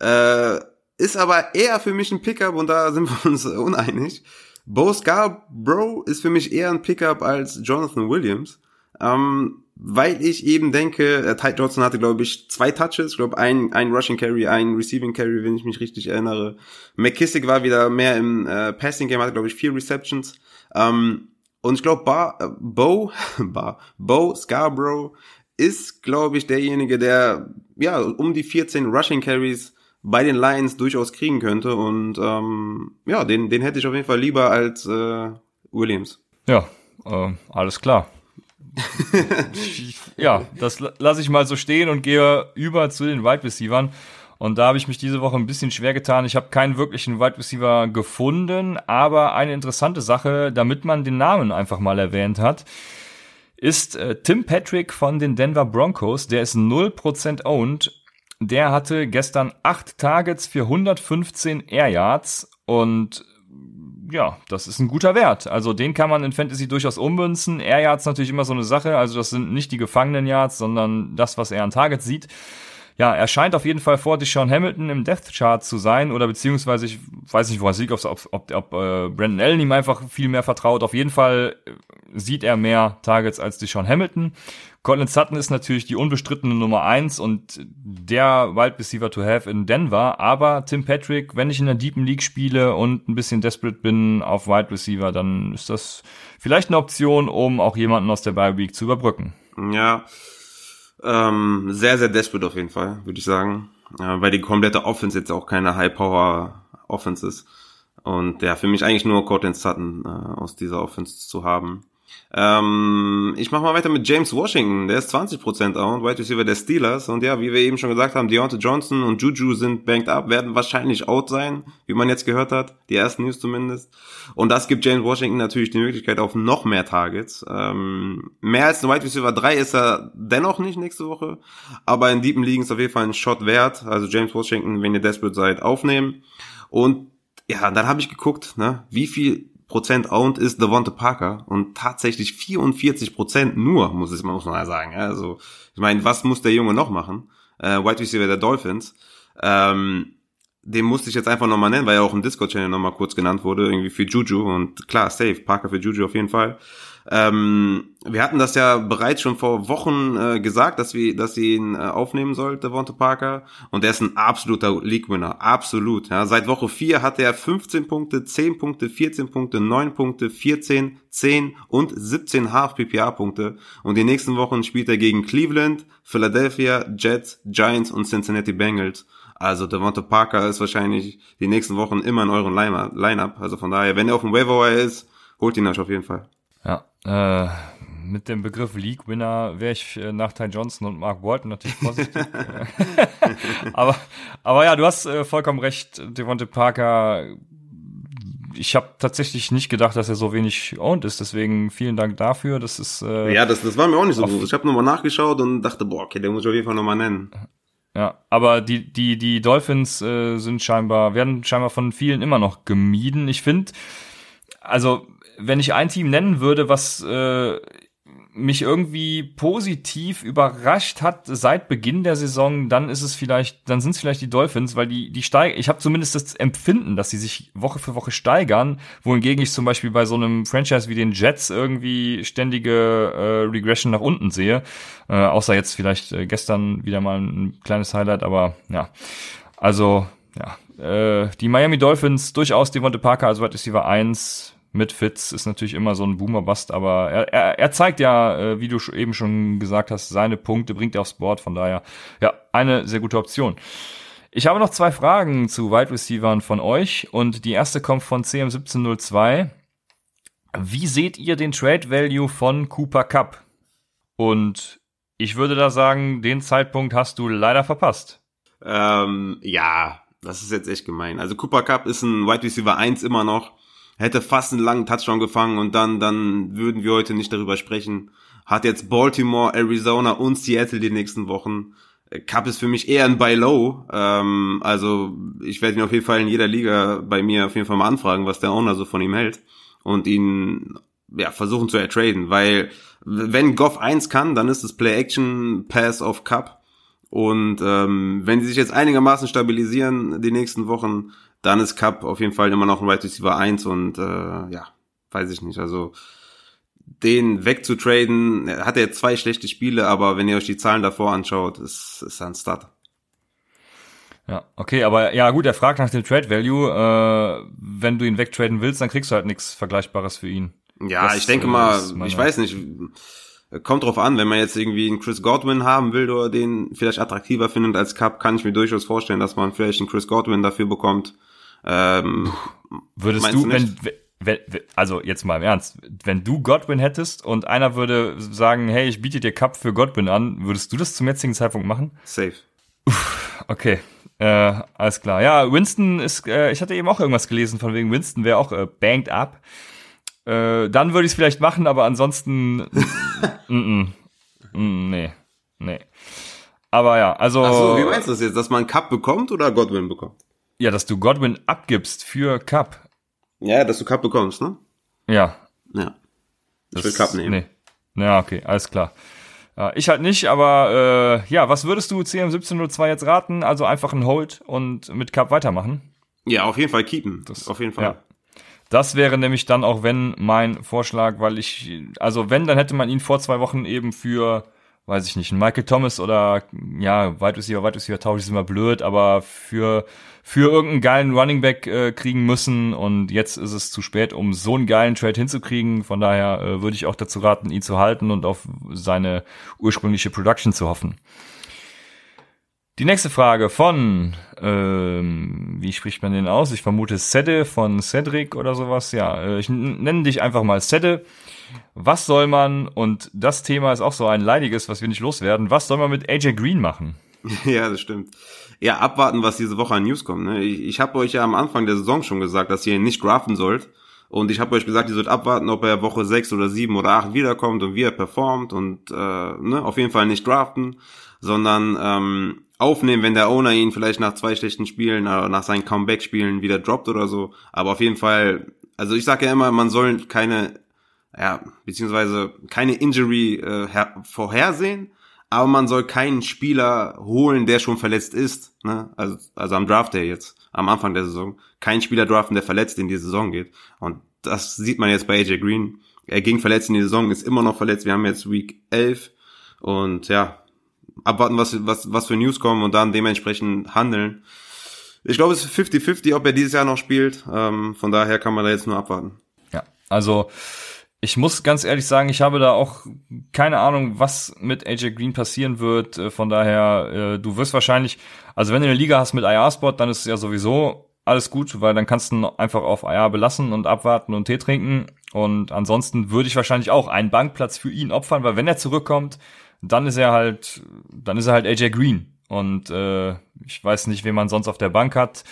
Äh, ist aber eher für mich ein Pickup und da sind [LAUGHS] wir uns uneinig. Bo Scarborough ist für mich eher ein Pickup als Jonathan Williams. Ähm, weil ich eben denke, äh, Ty Johnson hatte, glaube ich, zwei Touches, ich glaube, ein, ein Rushing Carry, ein Receiving Carry, wenn ich mich richtig erinnere. McKissick war wieder mehr im äh, Passing Game, hatte, glaube ich, vier Receptions. Ähm, und ich glaube, äh, Bo, [LAUGHS] Bar, Bo Scarborough ist, glaube ich, derjenige, der ja um die 14 Rushing Carries bei den Lions durchaus kriegen könnte. Und ähm, ja, den, den hätte ich auf jeden Fall lieber als äh, Williams. Ja, äh, alles klar [LAUGHS] ja, das lasse ich mal so stehen und gehe über zu den Wide Receivers. Und da habe ich mich diese Woche ein bisschen schwer getan. Ich habe keinen wirklichen Wide Receiver gefunden, aber eine interessante Sache, damit man den Namen einfach mal erwähnt hat, ist äh, Tim Patrick von den Denver Broncos. Der ist 0% owned. Der hatte gestern 8 Targets für 115 Air Yards und ja, das ist ein guter Wert. Also den kann man in Fantasy durchaus ummünzen. Air Yards natürlich immer so eine Sache. Also das sind nicht die gefangenen Yards, sondern das, was er an Targets sieht. Ja, er scheint auf jeden Fall vor Deshaun Hamilton im Death Chart zu sein oder beziehungsweise ich weiß nicht, wo er liegt, ob, ob, ob, äh, Brandon Allen ihm einfach viel mehr vertraut. Auf jeden Fall äh, sieht er mehr Targets als Deshaun Hamilton. Colin Sutton ist natürlich die unbestrittene Nummer eins und der Wide Receiver to have in Denver. Aber Tim Patrick, wenn ich in der Deepen League spiele und ein bisschen desperate bin auf Wide Receiver, dann ist das vielleicht eine Option, um auch jemanden aus der Bye Week zu überbrücken. Ja, ähm, sehr, sehr desperate auf jeden Fall, würde ich sagen. Ja, weil die komplette Offense jetzt auch keine High-Power-Offense ist. Und ja, für mich eigentlich nur Cortland Sutton äh, aus dieser Offense zu haben. Ähm, ich mache mal weiter mit James Washington, der ist 20% owned, Wide Receiver der Steelers. Und ja, wie wir eben schon gesagt haben, Deontay Johnson und Juju sind banked up, werden wahrscheinlich out sein, wie man jetzt gehört hat, die ersten News zumindest. Und das gibt James Washington natürlich die Möglichkeit auf noch mehr Targets. Ähm, mehr als ein Wide Receiver 3 ist er dennoch nicht nächste Woche, aber in Deepen Ligen ist auf jeden Fall ein Shot wert. Also James Washington, wenn ihr desperate seid, aufnehmen. Und ja, dann habe ich geguckt, ne, wie viel Prozent owned ist Devonta Parker und tatsächlich 44 Prozent nur, muss es muss mal sagen. Also ich meine, was muss der Junge noch machen? Äh, White Receiver der Dolphins. Ähm, den musste ich jetzt einfach nochmal nennen, weil er auch im Discord-Channel nochmal kurz genannt wurde, irgendwie für Juju und klar, safe, Parker für Juju auf jeden Fall. Ähm, wir hatten das ja bereits schon vor Wochen äh, gesagt, dass wir, dass sie ihn äh, aufnehmen sollte, Devonta Parker. Und er ist ein absoluter League-Winner. Absolut. Ja. Seit Woche 4 hat er 15 Punkte, 10 Punkte, 14 Punkte, 9 Punkte, 14, 10 und 17 Half-PPA-Punkte. Und die nächsten Wochen spielt er gegen Cleveland, Philadelphia, Jets, Giants und Cincinnati Bengals. Also Devonta Parker ist wahrscheinlich die nächsten Wochen immer in euren Line-Up. Also von daher, wenn er auf dem Waiver ist, holt ihn euch auf jeden Fall. Äh, mit dem Begriff League Winner wäre ich äh, nach Ty Johnson und Mark Walton natürlich vorsichtig. [LAUGHS] [LAUGHS] aber, aber ja, du hast äh, vollkommen recht, Devonta Parker. Ich habe tatsächlich nicht gedacht, dass er so wenig owned ist, deswegen vielen Dank dafür. Das ist äh, ja, das, das war mir auch nicht so gut. Ich habe nochmal nachgeschaut und dachte, boah, okay, der muss ich auf jeden Fall nochmal nennen. Ja, aber die die die Dolphins äh, sind scheinbar werden scheinbar von vielen immer noch gemieden. Ich finde, also wenn ich ein Team nennen würde, was äh, mich irgendwie positiv überrascht hat seit Beginn der Saison, dann ist es vielleicht, dann sind es vielleicht die Dolphins, weil die die steigen. Ich habe zumindest das Empfinden, dass sie sich Woche für Woche steigern, wohingegen ich zum Beispiel bei so einem Franchise wie den Jets irgendwie ständige äh, Regression nach unten sehe. Äh, außer jetzt vielleicht äh, gestern wieder mal ein kleines Highlight, aber ja, also ja, äh, die Miami Dolphins durchaus Devonte Parker als Wide Receiver 1 mit Fitz ist natürlich immer so ein Boomer-Bust, aber er, er, er zeigt ja, äh, wie du eben schon gesagt hast, seine Punkte bringt er aufs Board, von daher, ja, eine sehr gute Option. Ich habe noch zwei Fragen zu Wide Receivern von euch und die erste kommt von CM1702. Wie seht ihr den Trade Value von Cooper Cup? Und ich würde da sagen, den Zeitpunkt hast du leider verpasst. Ähm, ja, das ist jetzt echt gemein. Also Cooper Cup ist ein Wide Receiver 1 immer noch hätte fast einen langen Touchdown gefangen und dann, dann würden wir heute nicht darüber sprechen. Hat jetzt Baltimore, Arizona und Seattle die nächsten Wochen. Cup ist für mich eher ein Buy Low. Ähm, also ich werde ihn auf jeden Fall in jeder Liga bei mir auf jeden Fall mal anfragen, was der Owner so von ihm hält und ihn ja versuchen zu ertraden, weil wenn Goff 1 kann, dann ist es Play Action Pass of Cup und ähm, wenn sie sich jetzt einigermaßen stabilisieren die nächsten Wochen, dann ist Cup auf jeden Fall immer noch ein Wide Receiver 1 und äh, ja, weiß ich nicht. Also den wegzutraden, er hat er jetzt zwei schlechte Spiele, aber wenn ihr euch die Zahlen davor anschaut, ist, ist er ein Start. Ja, okay, aber ja gut, er fragt nach dem Trade Value. Äh, wenn du ihn wegtraden willst, dann kriegst du halt nichts Vergleichbares für ihn. Ja, das, ich denke mal, ich weiß nicht, kommt drauf an, wenn man jetzt irgendwie einen Chris Godwin haben will oder den vielleicht attraktiver findet als Cup, kann ich mir durchaus vorstellen, dass man vielleicht einen Chris Godwin dafür bekommt. Ähm, Würdest du, wenn, wenn, also jetzt mal im Ernst, wenn du Godwin hättest und einer würde sagen, hey, ich biete dir Cup für Godwin an, würdest du das zum jetzigen Zeitpunkt machen? Safe. Uff, okay, äh, alles klar. Ja, Winston ist, äh, ich hatte eben auch irgendwas gelesen von wegen Winston wäre auch äh, banked up. Äh, dann würde ich es vielleicht machen, aber ansonsten, n -n, n nee, nee. Aber ja, also. Ach so, wie meinst du das jetzt, dass man Cup bekommt oder Godwin bekommt? Ja, dass du Godwin abgibst für Cup. Ja, dass du Cup bekommst, ne? Ja. Ja. Ich will Cup nehmen. Nee. Ja, okay, alles klar. Ja, ich halt nicht, aber äh, ja, was würdest du CM1702 jetzt raten? Also einfach ein Hold und mit Cup weitermachen? Ja, auf jeden Fall keepen. Das, auf jeden Fall. Ja. Das wäre nämlich dann auch wenn mein Vorschlag, weil ich, also wenn, dann hätte man ihn vor zwei Wochen eben für weiß ich nicht, Michael Thomas oder ja, Wide Receiver, Wide Receiver Tausch ist immer blöd, aber für für irgendeinen geilen Running Back äh, kriegen müssen und jetzt ist es zu spät, um so einen geilen Trade hinzukriegen. Von daher äh, würde ich auch dazu raten, ihn zu halten und auf seine ursprüngliche Production zu hoffen. Die nächste Frage von, ähm, wie spricht man den aus? Ich vermute Sede von Cedric oder sowas. Ja, äh, ich nenne dich einfach mal Sede. Was soll man, und das Thema ist auch so ein leidiges, was wir nicht loswerden, was soll man mit AJ Green machen? [LAUGHS] Ja, das stimmt. Ja, abwarten, was diese Woche an News kommt. Ne? Ich, ich habe euch ja am Anfang der Saison schon gesagt, dass ihr ihn nicht draften sollt. Und ich habe euch gesagt, ihr sollt abwarten, ob er Woche 6 oder 7 oder 8 wiederkommt und wie er performt und äh, ne, auf jeden Fall nicht draften, sondern ähm, aufnehmen, wenn der Owner ihn vielleicht nach zwei schlechten Spielen, äh, nach seinen Comeback-Spielen wieder droppt oder so. Aber auf jeden Fall, also ich sage ja immer, man soll keine ja, beziehungsweise keine Injury äh, vorhersehen, aber man soll keinen Spieler holen, der schon verletzt ist, ne? Also, also am Draft Day jetzt. am Anfang der Saison. Kein Spieler draften, der verletzt in die Saison geht. Und das sieht man jetzt bei AJ Green. Er ging verletzt in die Saison, ist immer noch verletzt. Wir haben jetzt Week 11 und ja, abwarten, was, was, was für News kommen und dann dementsprechend handeln. Ich glaube, es ist 50-50, ob er dieses Jahr noch spielt. Ähm, von daher kann man da jetzt nur abwarten. Ja, also ich muss ganz ehrlich sagen, ich habe da auch keine Ahnung, was mit AJ Green passieren wird. Äh, von daher, äh, du wirst wahrscheinlich, also wenn du eine Liga hast mit IR-Spot, dann ist es ja sowieso alles gut, weil dann kannst du einfach auf IR belassen und abwarten und Tee trinken. Und ansonsten würde ich wahrscheinlich auch einen Bankplatz für ihn opfern, weil wenn er zurückkommt, dann ist er halt, dann ist er halt AJ Green. Und äh, ich weiß nicht, wen man sonst auf der Bank hat.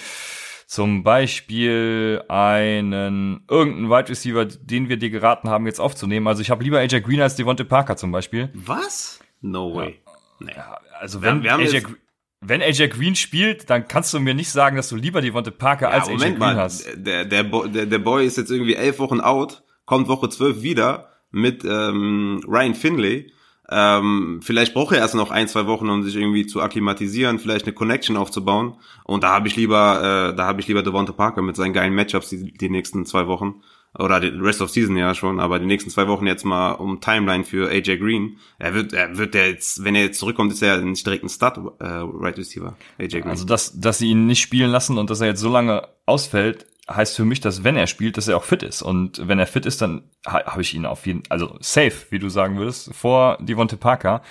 Zum Beispiel einen irgendeinen Wide Receiver, den wir dir geraten haben, jetzt aufzunehmen. Also ich habe lieber AJ Green als Devonte Parker zum Beispiel. Was? No way. Ja. Naja, also wenn wir haben, wir haben AJ, wenn AJ Green spielt, dann kannst du mir nicht sagen, dass du lieber Devonte Parker ja, als Moment AJ Green mal, hast. Der, der, der, der Boy ist jetzt irgendwie elf Wochen out, kommt Woche zwölf wieder mit ähm, Ryan Finlay ähm, vielleicht braucht er erst noch ein, zwei Wochen, um sich irgendwie zu akklimatisieren, vielleicht eine Connection aufzubauen. Und da habe ich lieber, äh, da habe ich lieber Devonta Parker mit seinen geilen Matchups die, die nächsten zwei Wochen. Oder die Rest of Season ja schon, aber die nächsten zwei Wochen jetzt mal um Timeline für AJ Green. Er wird, er wird der jetzt, wenn er jetzt zurückkommt, ist er nicht direkt ein Start äh, Right Receiver. AJ Green. Also dass, dass sie ihn nicht spielen lassen und dass er jetzt so lange ausfällt, heißt für mich, dass wenn er spielt, dass er auch fit ist. Und wenn er fit ist, dann ha habe ich ihn auf jeden also safe, wie du sagen würdest, vor Devonte Parker.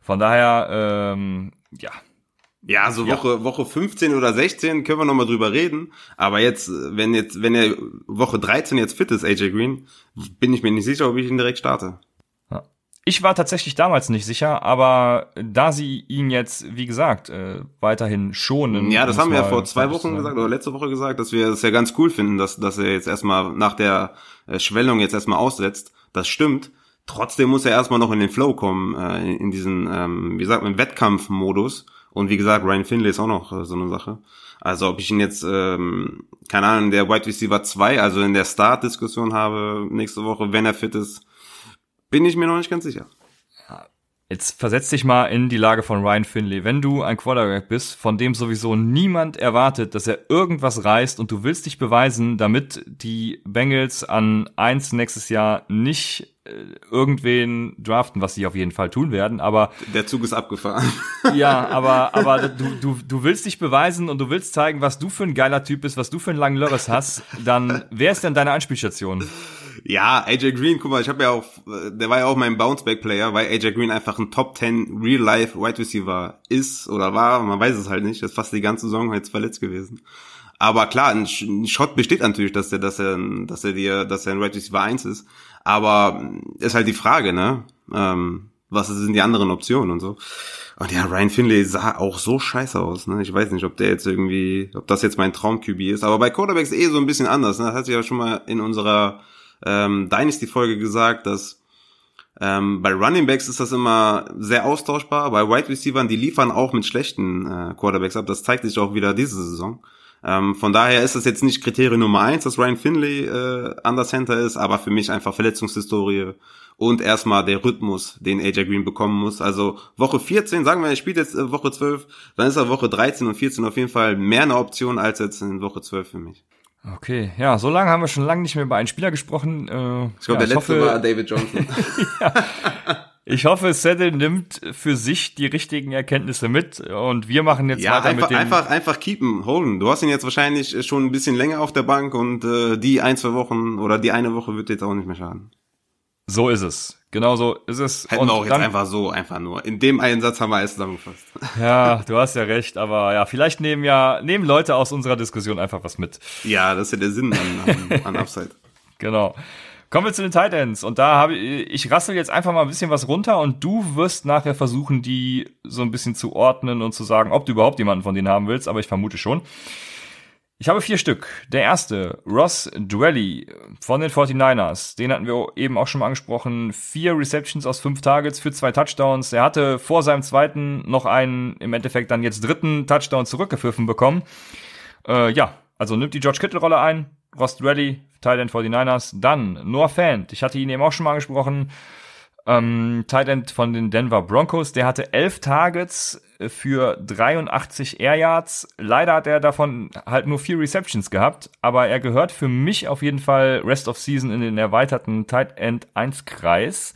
Von daher, ähm, ja. Ja, so Woche, ja. Woche 15 oder 16 können wir nochmal drüber reden. Aber jetzt, wenn jetzt, wenn er Woche 13 jetzt fit ist, AJ Green, bin ich mir nicht sicher, ob ich ihn direkt starte. Ich war tatsächlich damals nicht sicher, aber da sie ihn jetzt, wie gesagt, äh, weiterhin schonen. Ja, das haben wir ja vor zwei Wochen gesagt oder letzte Woche gesagt, dass wir es ja ganz cool finden, dass, dass er jetzt erstmal nach der äh, Schwellung jetzt erstmal aussetzt. Das stimmt. Trotzdem muss er erstmal noch in den Flow kommen, äh, in, in diesen, ähm, wie sagt man, Wettkampfmodus. Und wie gesagt, Ryan Finley ist auch noch äh, so eine Sache. Also ob ich ihn jetzt, ähm, keine Ahnung, der Wide Receiver 2, also in der Start-Diskussion habe nächste Woche, wenn er fit ist, bin ich mir noch nicht ganz sicher. Jetzt versetz dich mal in die Lage von Ryan Finley. Wenn du ein Quarterback bist, von dem sowieso niemand erwartet, dass er irgendwas reißt und du willst dich beweisen, damit die Bengals an eins nächstes Jahr nicht äh, irgendwen draften, was sie auf jeden Fall tun werden, aber der Zug ist abgefahren. [LAUGHS] Ja, aber aber du du du willst dich beweisen und du willst zeigen, was du für ein geiler Typ bist, was du für einen langen Lörres hast, dann wer ist denn deine Anspielstation? Ja, AJ Green, guck mal, ich habe ja auch, der war ja auch mein Bounceback-Player, weil AJ Green einfach ein Top 10 Real-Life Wide Receiver ist oder war, man weiß es halt nicht, ist fast die ganze Saison jetzt verletzt gewesen. Aber klar, ein, Shot besteht natürlich, dass er, dass er, dass er dir, dass er ein Wide Receiver 1 ist. Aber ist halt die Frage, ne? Ähm, was sind die anderen Optionen und so. Und ja, Ryan Finley sah auch so scheiße aus. Ne? Ich weiß nicht, ob der jetzt irgendwie, ob das jetzt mein Traum-QB ist. Aber bei Quarterbacks eh so ein bisschen anders. Ne? Das hat sich ja schon mal in unserer ähm, Dynasty-Folge gesagt, dass ähm, bei Running Backs ist das immer sehr austauschbar. Bei Wide Receivers, die liefern auch mit schlechten äh, Quarterbacks ab. Das zeigt sich auch wieder diese Saison. Ähm, von daher ist das jetzt nicht Kriterium Nummer eins, dass Ryan Finley äh, an der Center ist, aber für mich einfach Verletzungshistorie und erstmal der Rhythmus, den AJ Green bekommen muss. Also Woche 14, sagen wir, er spielt jetzt äh, Woche 12, dann ist er Woche 13 und 14 auf jeden Fall mehr eine Option als jetzt in Woche 12 für mich. Okay, ja, so lange haben wir schon lange nicht mehr über einen Spieler gesprochen. Äh, ich glaube, ja, der letzte hoffe, war David Johnson. [LAUGHS] [LAUGHS] ja. Ich hoffe, Settle nimmt für sich die richtigen Erkenntnisse mit und wir machen jetzt ja, weiter einfach, mit dem... einfach, einfach keepen, holen. Du hast ihn jetzt wahrscheinlich schon ein bisschen länger auf der Bank und äh, die ein, zwei Wochen oder die eine Woche wird jetzt auch nicht mehr schaden. So ist es. Genau so ist es. Hätten und wir auch jetzt dann, einfach so, einfach nur. In dem einen Satz haben wir alles zusammengefasst. [LAUGHS] Ja, du hast ja recht, aber ja, vielleicht nehmen ja, nehmen Leute aus unserer Diskussion einfach was mit. Ja, das ist ja der Sinn an, an, an Upside. [LAUGHS] genau. Kommen wir zu den Titans und da habe ich, ich rassel jetzt einfach mal ein bisschen was runter und du wirst nachher versuchen, die so ein bisschen zu ordnen und zu sagen, ob du überhaupt jemanden von denen haben willst, aber ich vermute schon. Ich habe vier Stück. Der erste, Ross Dwelly von den 49ers. Den hatten wir eben auch schon mal angesprochen. Vier Receptions aus fünf Targets für zwei Touchdowns. Er hatte vor seinem zweiten noch einen, im Endeffekt dann jetzt dritten Touchdown zurückgepfiffen bekommen. Äh, ja, also nimmt die George Kittle-Rolle ein. Ross Dwelly, Teil den 49ers. Dann Noah Fant. Ich hatte ihn eben auch schon mal angesprochen. Ähm, Tight End von den Denver Broncos. Der hatte elf Targets für 83 Air Yards. Leider hat er davon halt nur vier Receptions gehabt, aber er gehört für mich auf jeden Fall Rest of Season in den erweiterten Tight End 1 Kreis.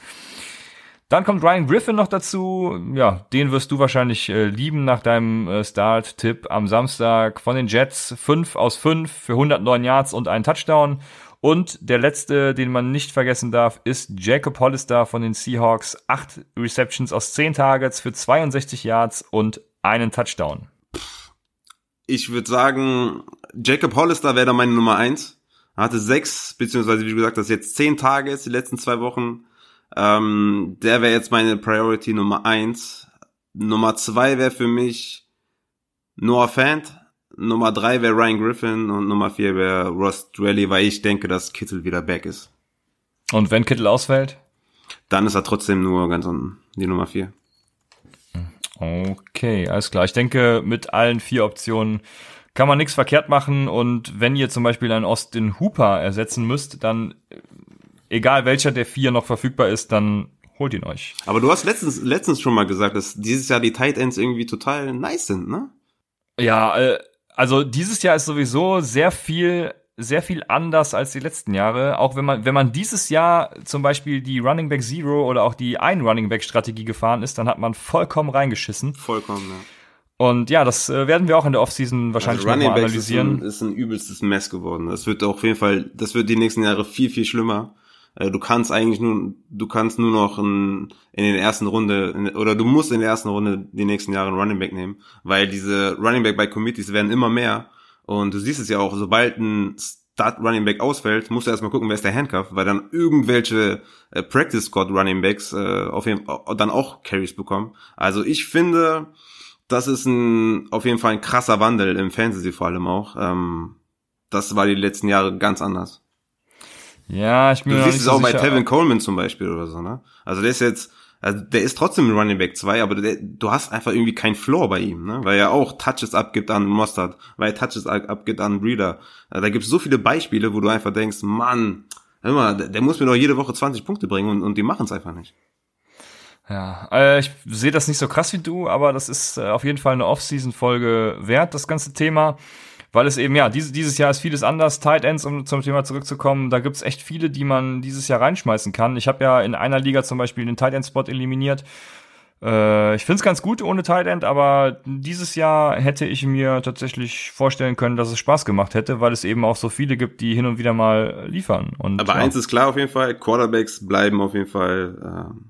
Dann kommt Ryan Griffin noch dazu. Ja, den wirst du wahrscheinlich äh, lieben nach deinem äh, Start-Tipp am Samstag von den Jets. 5 aus 5 für 109 Yards und einen Touchdown. Und der letzte, den man nicht vergessen darf, ist Jacob Hollister von den Seahawks. Acht Receptions aus zehn Targets für 62 Yards und einen Touchdown. Ich würde sagen, Jacob Hollister wäre da meine Nummer eins. Er hatte sechs, beziehungsweise wie gesagt hast, jetzt zehn Targets die letzten zwei Wochen. Ähm, der wäre jetzt meine Priority Nummer eins. Nummer zwei wäre für mich Noah Fant. Nummer drei wäre Ryan Griffin und Nummer vier wäre Ross Drelly, weil ich denke, dass Kittel wieder back ist. Und wenn Kittel ausfällt? Dann ist er trotzdem nur ganz unten, die Nummer vier. Okay, alles klar. Ich denke, mit allen vier Optionen kann man nichts verkehrt machen und wenn ihr zum Beispiel einen Austin Hooper ersetzen müsst, dann egal welcher der vier noch verfügbar ist, dann holt ihn euch. Aber du hast letztens, letztens schon mal gesagt, dass dieses Jahr die Tight Ends irgendwie total nice sind, ne? Ja, äh, also dieses Jahr ist sowieso sehr viel sehr viel anders als die letzten Jahre. Auch wenn man, wenn man dieses Jahr zum Beispiel die Running Back Zero oder auch die ein Running Back Strategie gefahren ist, dann hat man vollkommen reingeschissen. Vollkommen, ja. Und ja, das äh, werden wir auch in der Offseason wahrscheinlich also nochmal analysieren. Ist ein, ist ein übelstes Mess geworden. Das wird auf jeden Fall, das wird die nächsten Jahre viel, viel schlimmer. Äh, du kannst eigentlich nur, du kannst nur noch in, in den ersten Runde, in, oder du musst in der ersten Runde die nächsten Jahre einen Running Back nehmen, weil diese Running Back bei Committees werden immer mehr. Und du siehst es ja auch, sobald ein Start Running Back ausfällt, musst du erstmal gucken, wer ist der Handcuff, weil dann irgendwelche äh, Practice Squad Running Backs äh, auf jeden, äh, dann auch Carries bekommen. Also ich finde, das ist ein auf jeden Fall ein krasser Wandel im Fantasy vor allem auch. Ähm, das war die letzten Jahre ganz anders. Ja, ich bin Du siehst es auch bei Tevin Coleman zum Beispiel oder so, ne? Also der ist jetzt, also der ist trotzdem ein Running Back 2, aber der, du hast einfach irgendwie keinen Floor bei ihm, ne? Weil er auch Touches abgibt an Mustard, weil er Touches abgibt an Breeder. Also da gibt es so viele Beispiele, wo du einfach denkst, Mann, hör mal, der, der muss mir doch jede Woche 20 Punkte bringen und, und die machen es einfach nicht. Ja, äh, ich sehe das nicht so krass wie du, aber das ist äh, auf jeden Fall eine Off-Season-Folge wert, das ganze Thema weil es eben, ja, dieses, dieses Jahr ist vieles anders. Tight Ends, um zum Thema zurückzukommen, da gibt's echt viele, die man dieses Jahr reinschmeißen kann. Ich habe ja in einer Liga zum Beispiel den Tight End-Spot eliminiert. Äh, ich find's ganz gut ohne Tight End, aber dieses Jahr hätte ich mir tatsächlich vorstellen können, dass es Spaß gemacht hätte, weil es eben auch so viele gibt, die hin und wieder mal liefern. Und, aber ja. eins ist klar auf jeden Fall, Quarterbacks bleiben auf jeden Fall, ähm,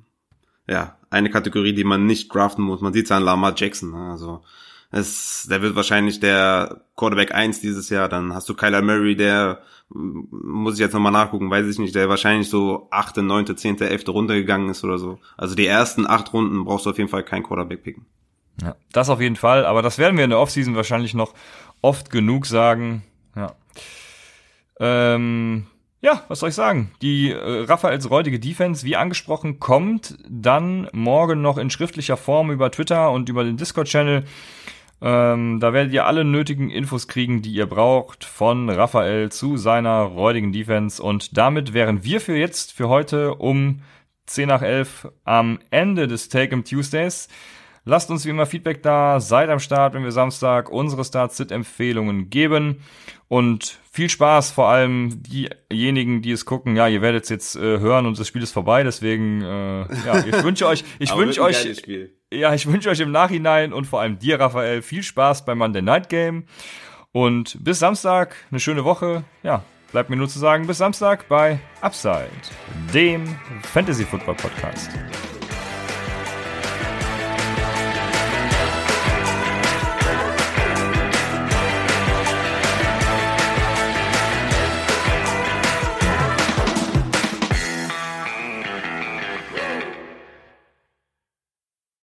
ja, eine Kategorie, die man nicht draften muss. Man sieht's an Lamar Jackson, ne? also es, der wird wahrscheinlich der Quarterback 1 dieses Jahr. Dann hast du Kyler Murray, der, muss ich jetzt nochmal nachgucken, weiß ich nicht, der wahrscheinlich so achte, neunte, zehnte, elfte Runde gegangen ist oder so. Also die ersten acht Runden brauchst du auf jeden Fall keinen Quarterback picken. Ja, das auf jeden Fall. Aber das werden wir in der Offseason wahrscheinlich noch oft genug sagen. Ja. Ähm, ja, was soll ich sagen? Die äh, Raphaels räudige Defense, wie angesprochen, kommt dann morgen noch in schriftlicher Form über Twitter und über den Discord-Channel. Ähm, da werdet ihr alle nötigen Infos kriegen, die ihr braucht von Raphael zu seiner räudigen Defense. Und damit wären wir für jetzt, für heute um 10 nach 11 am Ende des Take 'em Tuesdays. Lasst uns wie immer Feedback da, seid am Start, wenn wir Samstag unsere Start-Sit-Empfehlungen geben. Und viel Spaß, vor allem diejenigen, die es gucken. Ja, ihr werdet es jetzt äh, hören und das Spiel ist vorbei, deswegen äh, ja, ich [LAUGHS] wünsche euch, ich wünsche euch, ja, ich wünsche euch im Nachhinein und vor allem dir, Raphael, viel Spaß beim Monday Night Game. Und bis Samstag, eine schöne Woche. Ja, bleibt mir nur zu sagen, bis Samstag bei Upside, dem Fantasy Football Podcast.